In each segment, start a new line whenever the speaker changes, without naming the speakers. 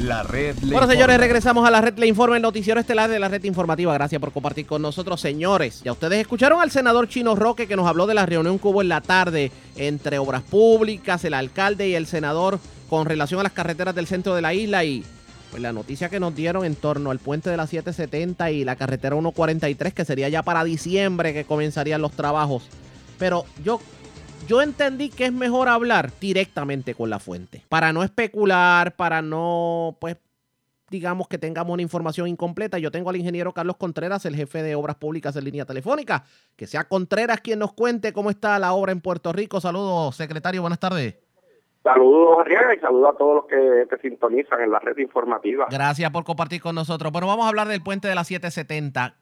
La red le
Bueno, señores,
informa.
regresamos a la red Le Informa, el noticiero estelar de la red informativa. Gracias por compartir con nosotros, señores. Ya ustedes escucharon al senador Chino Roque que nos habló de la reunión que hubo en la tarde entre Obras Públicas, el alcalde y el senador con relación a las carreteras del centro de la isla y pues la noticia que nos dieron en torno al puente de la 770 y la carretera 143 que sería ya para diciembre que comenzarían los trabajos. Pero yo yo entendí que es mejor hablar directamente con la fuente, para no especular, para no, pues, digamos que tengamos una información incompleta. Yo tengo al ingeniero Carlos Contreras, el jefe de Obras Públicas en línea telefónica. Que sea Contreras quien nos cuente cómo está la obra en Puerto Rico. Saludos, secretario, buenas tardes.
Saludos, Arriaga, y saludos a todos los que te sintonizan en la red informativa.
Gracias por compartir con nosotros. Bueno, vamos a hablar del puente de la 770.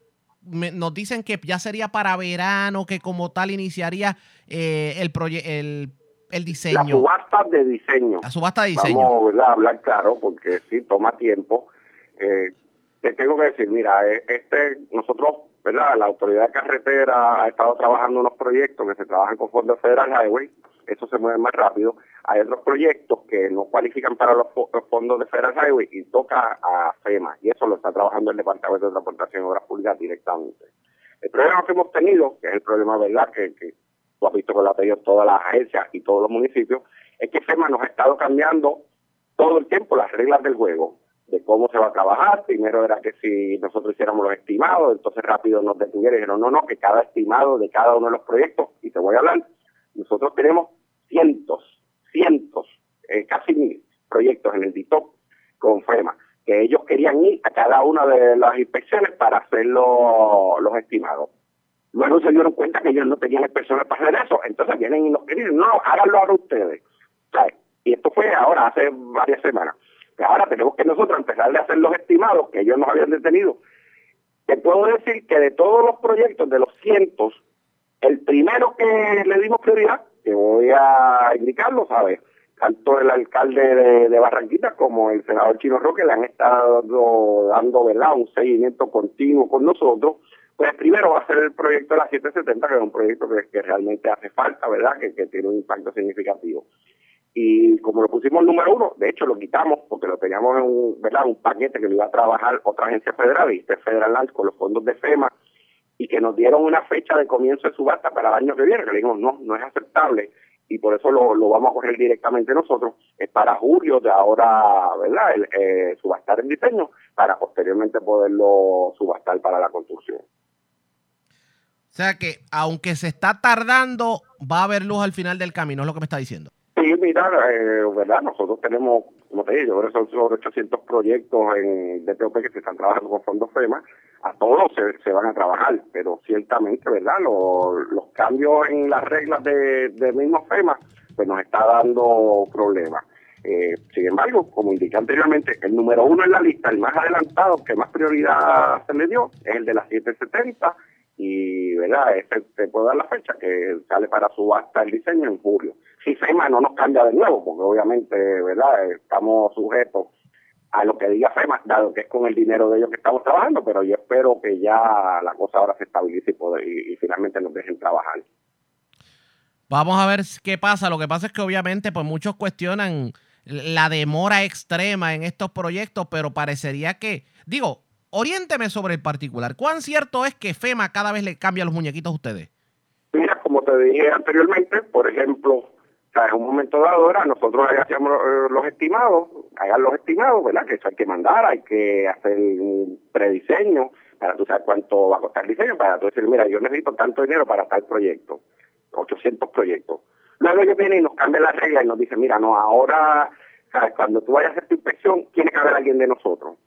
Me- nos dicen que ya sería para verano, que como tal iniciaría eh, el, proye- el, el
La
diseño.
subasta de diseño.
La subasta de diseño.
Vamos ¿verdad? a hablar claro, porque sí, toma tiempo. Eh, te tengo que decir, mira, eh, este nosotros, ¿verdad? La autoridad de carretera ha estado trabajando unos proyectos que se trabajan con fondos Federal Highway, eso se mueve más rápido. Hay otros proyectos que no cualifican para los, fo- los fondos de Federal Highway y toca a FEMA, y eso lo está trabajando el Departamento de Transportación y Obras Públicas directamente. El problema que hemos tenido, que es el problema, ¿verdad?, que, que tú has visto que lo ha tenido todas las agencias y todos los municipios, es que FEMA nos ha estado cambiando todo el tiempo las reglas del juego, de cómo se va a trabajar. Primero era que si nosotros hiciéramos los estimados, entonces rápido nos detuvieron y no, no, que cada estimado de cada uno de los proyectos, y te voy a hablar, nosotros tenemos cientos, cientos, eh, casi mil proyectos en el DITOP con FEMA, que ellos querían ir a cada una de las inspecciones para hacer lo- los estimados. Luego se dieron cuenta que ellos no tenían personas para hacer eso, entonces vienen y nos dicen, no, háganlo ahora ustedes. Y esto fue ahora, hace varias semanas. Que ahora tenemos que nosotros empezar a hacer los estimados que ellos nos habían detenido. Te puedo decir que de todos los proyectos, de los cientos, el primero que le dimos prioridad, que voy a indicarlo, ¿sabes? Tanto el alcalde de, de Barranquita como el senador Chino Roque le han estado dando, ¿verdad?, un seguimiento continuo con nosotros. Pues primero va a ser el proyecto de la 770, que es un proyecto que, realmente hace falta, ¿verdad?, que, tiene un impacto significativo. Y como lo pusimos número uno, de hecho lo quitamos porque lo teníamos en un, ¿verdad? un paquete que lo iba a trabajar otra agencia federal, y este Federal con los fondos de FEMA, y que nos dieron una fecha de comienzo de subasta para el año que viene, que le dijimos, no, no es aceptable, y por eso lo, lo vamos a correr directamente nosotros, es para julio de ahora, ¿verdad?, el, eh, subastar el diseño, para posteriormente poderlo subastar para la construcción.
O sea que, aunque se está tardando, va a haber luz al final del camino, es lo que me está diciendo.
Sí, mira, eh, verdad, nosotros tenemos, como te digo, yo creo que son sobre 800 proyectos en DTOP que se están trabajando con fondos FEMA, a todos se, se van a trabajar, pero ciertamente, ¿verdad? Los, los cambios en las reglas de, de mismo FEMA, pues nos está dando problemas. Eh, sin embargo, como indiqué anteriormente, el número uno en la lista, el más adelantado, que más prioridad se le dio, es el de las 770 y, ¿verdad? Este, te puedo dar la fecha que sale para subasta el diseño en julio. Si FEMA no nos cambia de nuevo, porque obviamente, ¿verdad? Estamos sujetos a lo que diga FEMA, dado que es con el dinero de ellos que estamos trabajando, pero yo espero que ya la cosa ahora se estabilice y, poder- y- y finalmente nos dejen trabajar.
Vamos a ver qué pasa. Lo que pasa es que obviamente pues muchos cuestionan la demora extrema en estos proyectos, pero parecería que, digo, oriénteme sobre el particular. ¿Cuán cierto es que FEMA cada vez le cambia los muñequitos a ustedes?
Mira, como te dije anteriormente, por ejemplo, o sea, en un momento dado era nosotros hacíamos eh, los estimados, hagan los estimados, ¿verdad? Que eso hay que mandar, hay que hacer un prediseño para tú saber cuánto va a costar el diseño, para tú decir, mira, yo necesito tanto dinero para tal proyecto, 800 proyectos. Luego ellos vienen y nos cambian las reglas y nos dicen, mira, no, ahora, cuando tú vayas a hacer tu inspección, tiene que haber alguien de nosotros.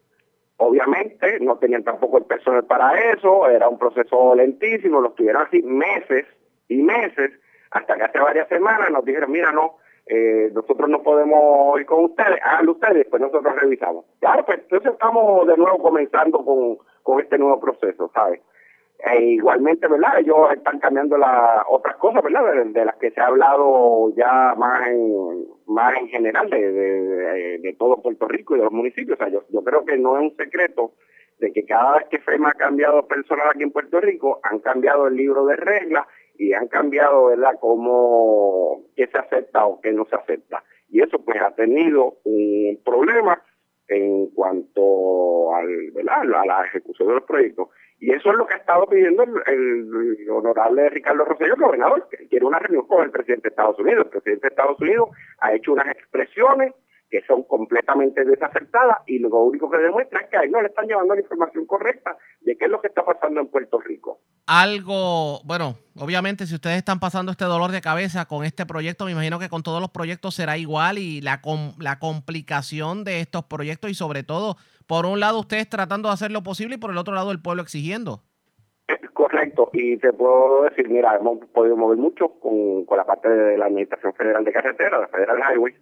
Obviamente no tenían tampoco el personal para eso, era un proceso lentísimo, lo tuvieron así meses y meses, hasta que hace varias semanas nos dijeron, mira, no, eh, nosotros no podemos ir con ustedes, háganlo ustedes, después nosotros revisamos. Claro, pues entonces estamos de nuevo comenzando con, con este nuevo proceso, ¿sabes? E igualmente, ¿verdad? Ellos están cambiando las otras cosas, ¿verdad? De, las que se ha hablado ya más en, más en general de, de, de- de todo Puerto Rico y de los municipios. O sea, yo, yo creo que no es un secreto de que cada vez que FEMA ha cambiado personal aquí en Puerto Rico, han cambiado el libro de reglas y han cambiado, ¿verdad?, cómo qué se acepta o qué no se acepta. Y eso pues ha tenido un problema en cuanto al, a la ejecución de los proyectos. Y eso es lo que ha estado pidiendo el, honorable Ricardo Rosselló, el gobernador, que quiere una reunión con el presidente de Estados Unidos. El presidente de Estados Unidos ha hecho unas expresiones que son completamente desacertadas y lo único que demuestra es que ahí no le están llevando la información correcta de qué es lo que está pasando en Puerto Rico.
Algo, bueno, obviamente si ustedes están pasando este dolor de cabeza con este proyecto, me imagino que con todos los proyectos será igual y la, la complicación de estos proyectos y sobre todo, por un lado ustedes tratando de hacer lo posible y por el otro lado el pueblo exigiendo.
Correcto, y te puedo decir, mira, hemos podido mover mucho con, con la parte de la Administración Federal de Carretera, de Federal Highways,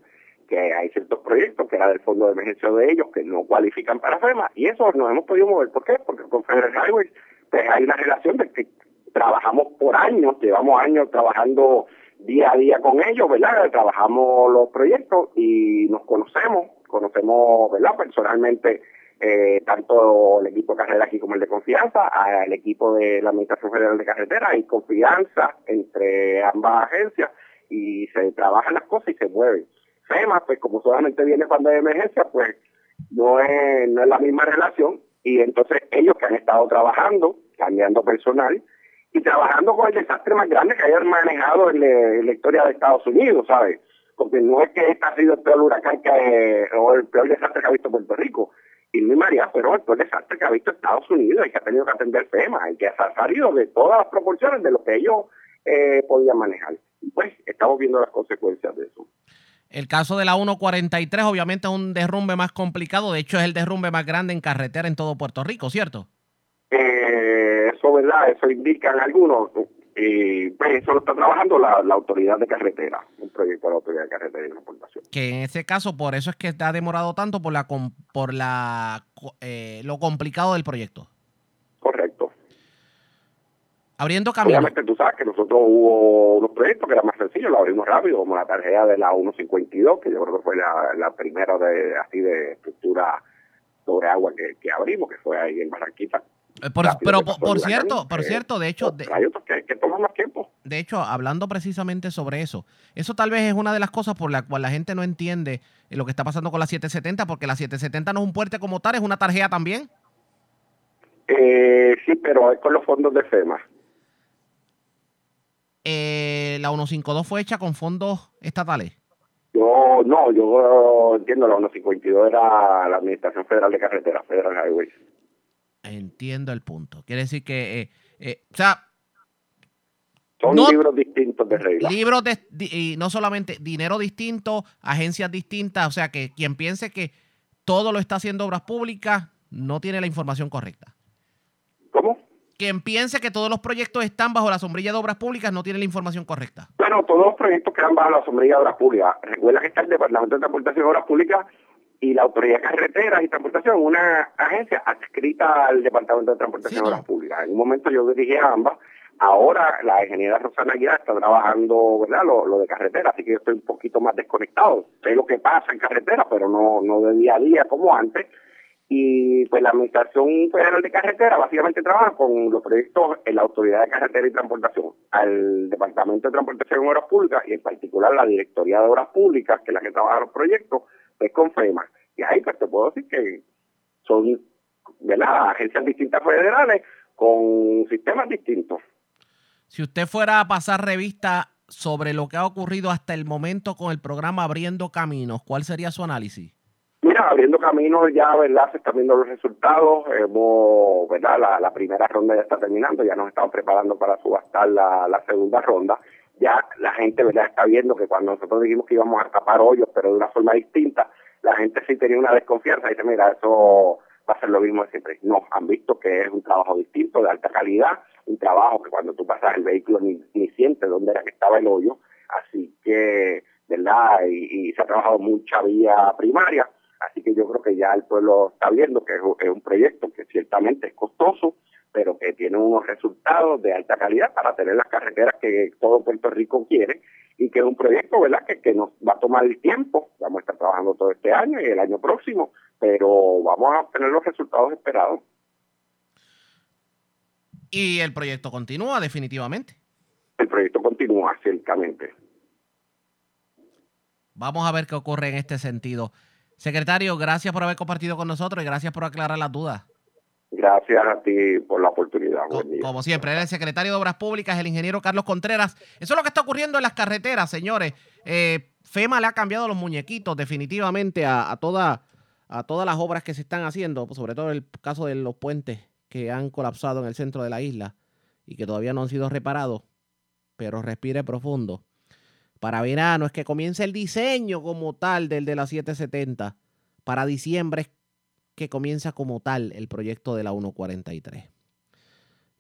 que hay ciertos proyectos que era del fondo de emergencia de ellos que no cualifican para FEMA y eso nos hemos podido mover. ¿Por qué? Porque con Federal Highways pues hay una relación de que trabajamos por años, llevamos años trabajando día a día con ellos, ¿verdad? Trabajamos los proyectos y nos conocemos, conocemos, ¿verdad? Personalmente eh, tanto el equipo de carrera aquí como el de confianza, al equipo de la Administración Federal de Carretera, hay confianza entre ambas agencias y se trabajan las cosas y se mueven. FEMA, pues como solamente viene cuando hay emergencia, pues no es, no es la misma relación. Y entonces ellos que han estado trabajando, cambiando personal y trabajando con el desastre más grande que hayan manejado en, la historia de Estados Unidos, ¿sabes? Porque no es que este ha sido el peor huracán que, o el peor desastre que ha visto Puerto Rico. Y mi María, pero el peor desastre que ha visto Estados Unidos y que ha tenido que atender FEMA y que ha salido de todas las proporciones de lo que ellos eh, podían manejar. Y pues estamos viendo las consecuencias de eso.
El caso de la 143 obviamente es un derrumbe más complicado, de hecho es el derrumbe más grande en carretera en todo Puerto Rico, ¿cierto?
Eh, eso, ¿verdad? Eso indican algunos. Y pues eso lo está trabajando la, autoridad de carretera, un proyecto de la autoridad de carretera y transportación.
Que en ese caso, por eso es que está demorado tanto por la por la eh, lo complicado del proyecto. Abriendo camino.
Obviamente tú sabes que nosotros hubo unos proyectos que eran más sencillos, lo abrimos rápido, como la tarjeta de la 152, que yo creo que fue la, primera de así de estructura sobre agua que, abrimos, que fue ahí en Barranquita.
Eh, pero por, cierto, por cierto, de hecho,
hay otros que, que, toman más tiempo.
De hecho, hablando precisamente sobre eso, eso tal vez es una de las cosas por la cual la gente no entiende lo que está pasando con la 770, porque la 770 no es un puente como tal, es una tarjeta también.
Eh, sí, pero es con los fondos de FEMA.
Eh, la 152 fue hecha con fondos estatales.
Yo, no, yo entiendo, la 152 era la Administración Federal de Carreteras, Federal Highways.
Entiendo el punto. Quiere decir que, eh, eh, o sea...
Son libros distintos de reglas.
Libros de, y no solamente dinero distinto, agencias distintas, o sea que quien piense que todo lo está haciendo obras públicas no tiene la información correcta.
¿Cómo?
Quien piense que todos los proyectos están bajo la sombrilla de obras públicas no tiene la información correcta.
Bueno, todos los proyectos quedan bajo la sombrilla de obras públicas. Recuerda que está el Departamento de Transportación y Obras Públicas y la Autoridad de Carreteras y Transportación, una agencia adscrita al Departamento de Transportación y Obras Públicas. En un momento yo dirigí a ambas. Ahora la ingeniera Rosana Aguilar está trabajando ¿verdad? Lo, lo, de carretera, así que yo estoy un poquito más desconectado. Sé lo que pasa en carretera, pero no, no de día a día como antes y pues la Administración Federal de Carretera básicamente trabaja con los proyectos en la Autoridad de Carretera y Transportación, al Departamento de Transportación y Obras Públicas y en particular la Directoría de Obras Públicas, que es la que trabaja los proyectos, pues con FEMA. Y ahí pues te puedo decir que son ¿verdad? agencias distintas federales con sistemas distintos.
Si usted fuera a pasar revista sobre lo que ha ocurrido hasta el momento con el programa Abriendo Caminos, ¿cuál sería su análisis?
Mira, abriendo caminos ya, ¿verdad? Se están viendo los resultados. Hemos, ¿verdad? La, primera ronda ya está terminando, ya nos estamos preparando para subastar la, segunda ronda. Ya la gente, ¿verdad? Está viendo que cuando nosotros dijimos que íbamos a tapar hoyos, pero de una forma distinta, la gente sí tenía una desconfianza. Dice, mira, eso va a ser lo mismo de siempre. No, han visto que es un trabajo distinto, de alta calidad, un trabajo que cuando tú pasas el vehículo ni, ni sientes dónde era que estaba el hoyo. Así que, ¿verdad? y se ha trabajado mucha vía primaria Así que yo creo que ya el pueblo está viendo que es un proyecto que ciertamente es costoso, pero que tiene unos resultados de alta calidad para tener las carreteras que todo Puerto Rico quiere y que es un proyecto verdad que, que nos va a tomar el tiempo, vamos a estar trabajando todo este año y el año próximo, pero vamos a tener los resultados esperados.
Y el proyecto continúa definitivamente.
El proyecto continúa, ciertamente.
Vamos a ver qué ocurre en este sentido. Secretario, gracias por haber compartido con nosotros y gracias por aclarar las dudas.
Gracias a ti por la oportunidad.
Como, siempre, el secretario de Obras Públicas, el ingeniero Carlos Contreras. Eso es lo que está ocurriendo en las carreteras, señores. Eh, FEMA le ha cambiado los muñequitos definitivamente a, toda, a todas las obras que se están haciendo, sobre todo el caso de los puentes que han colapsado en el centro de la isla y que todavía no han sido reparados. Pero respire profundo. Para verano es que comienza el diseño como tal del de la 770. Para diciembre que comienza como tal el proyecto de la 143.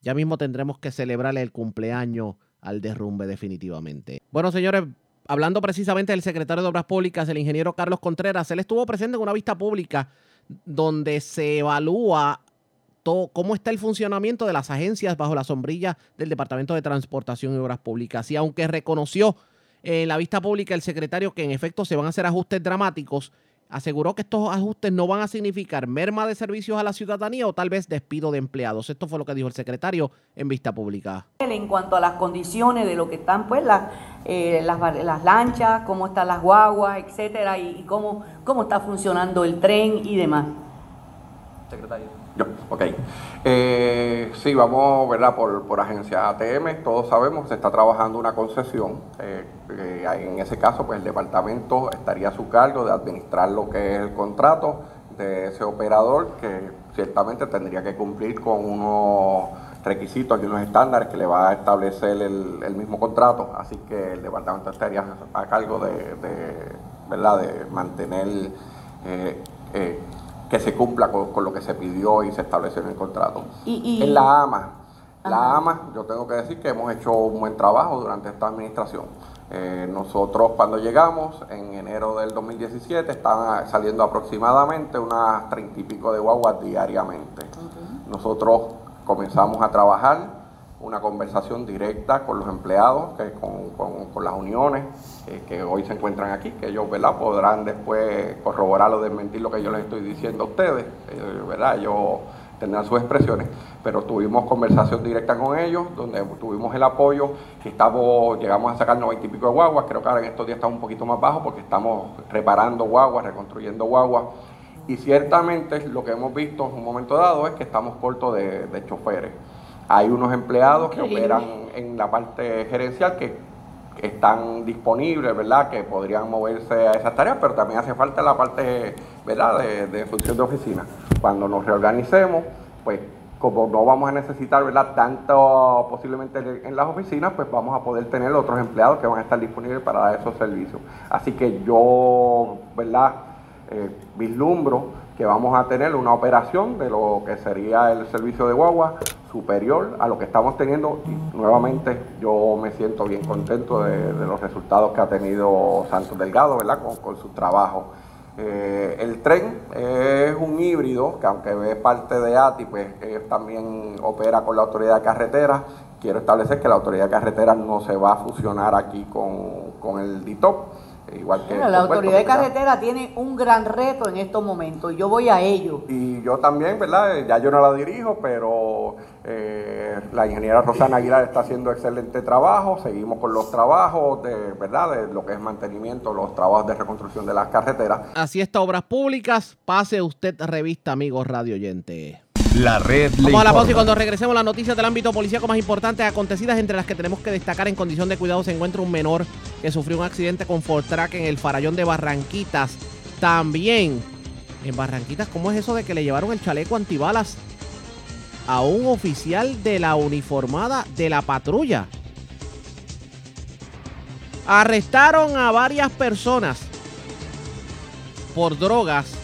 Ya mismo tendremos que celebrarle el cumpleaños al derrumbe definitivamente. Bueno, señores, hablando precisamente del secretario de Obras Públicas, el ingeniero Carlos Contreras, él estuvo presente en una vista pública donde se evalúa cómo está el funcionamiento de las agencias bajo la sombrilla del Departamento de Transportación y Obras Públicas. Y aunque reconoció en la vista pública el secretario que en efecto se van a hacer ajustes dramáticos, aseguró que estos ajustes no van a significar merma de servicios a la ciudadanía o tal vez despido de empleados. Esto fue lo que dijo el secretario en vista pública.
En cuanto a las condiciones de lo que están, pues las, eh, las, lanchas, cómo están las guaguas, etcétera, y, cómo, cómo está funcionando el tren y demás.
Secretario. Yo, ok. Eh, sí, vamos, ¿verdad? Por, por agencia ATM, todos sabemos que se está trabajando una concesión. Eh, en ese caso, pues el departamento estaría a su cargo de administrar lo que es el contrato de ese operador, que ciertamente tendría que cumplir con unos requisitos y unos estándares que le va a establecer el, mismo contrato. Así que el departamento estaría a cargo de, ¿verdad? de mantener eh, eh que se cumpla con, lo que se pidió y se estableció en el contrato. En la AMA, la AMA, yo tengo que decir que hemos hecho un buen trabajo durante esta administración. Eh, nosotros cuando llegamos en enero del 2017 estaban saliendo aproximadamente unas treinta y pico de guaguas diariamente. Nosotros comenzamos a trabajar una conversación directa con los empleados, que, con, las uniones que hoy se encuentran aquí, que ellos ¿verdad? podrán después corroborar o desmentir lo que yo les estoy diciendo a ustedes, eh, ¿verdad? ellos tendrán sus expresiones, pero tuvimos conversación directa con ellos, donde tuvimos el apoyo, que llegamos a sacar noventa y pico de guaguas, creo que ahora en estos días estamos un poquito más bajo porque estamos reparando guaguas, reconstruyendo guaguas, y ciertamente lo que hemos visto en un momento dado es que estamos cortos de choferes. Hay unos empleados que operan en la parte gerencial que están disponibles, ¿verdad? Que podrían moverse a esas tareas, pero también hace falta la parte, ¿verdad? De, función de oficina. Cuando nos reorganicemos, pues como no vamos a necesitar, ¿verdad? Tanto posiblemente en las oficinas, pues vamos a poder tener otros empleados que van a estar disponibles para dar esos servicios. Así que yo, ¿verdad? Eh, vislumbro que vamos a tener una operación de lo que sería el servicio de guagua superior a lo que estamos teniendo y nuevamente yo me siento bien contento de, los resultados que ha tenido Santos Delgado, ¿verdad? Con, su trabajo. Eh, el tren es un híbrido que aunque es parte de ATI, pues también opera con la autoridad de carretera. Quiero establecer que la autoridad de carretera no se va a fusionar aquí con, con el DITOP Igual que
la autoridad de carretera tiene un gran reto en estos momentos. Yo voy a ello.
Y yo también, ¿verdad? Ya yo no la dirijo, pero eh, la ingeniera Rosana Aguilar está haciendo excelente trabajo. Seguimos con los trabajos de, ¿verdad? De lo que es mantenimiento, los trabajos de reconstrucción de las carreteras.
Así está, Obras Públicas. Pase usted revista, amigos radio oyente.
La red.
Vamos a la pausa y cuando regresemos las noticias del ámbito policíaco más importantes acontecidas, entre las que tenemos que destacar en condición de cuidado, se encuentra un menor que sufrió un accidente con Fortrack en el farallón de Barranquitas. También en Barranquitas, ¿cómo es eso de que le llevaron el chaleco antibalas a un oficial de la uniformada de la patrulla? Arrestaron a varias personas por drogas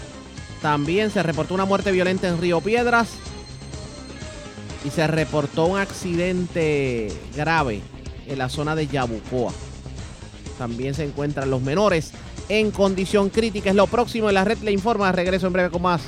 también se reportó una muerte violenta en Río Piedras. Y se reportó un accidente grave en la zona de Yabucoa. También se encuentran los menores en condición crítica. Es lo próximo en la red le informa. Regreso en breve con más.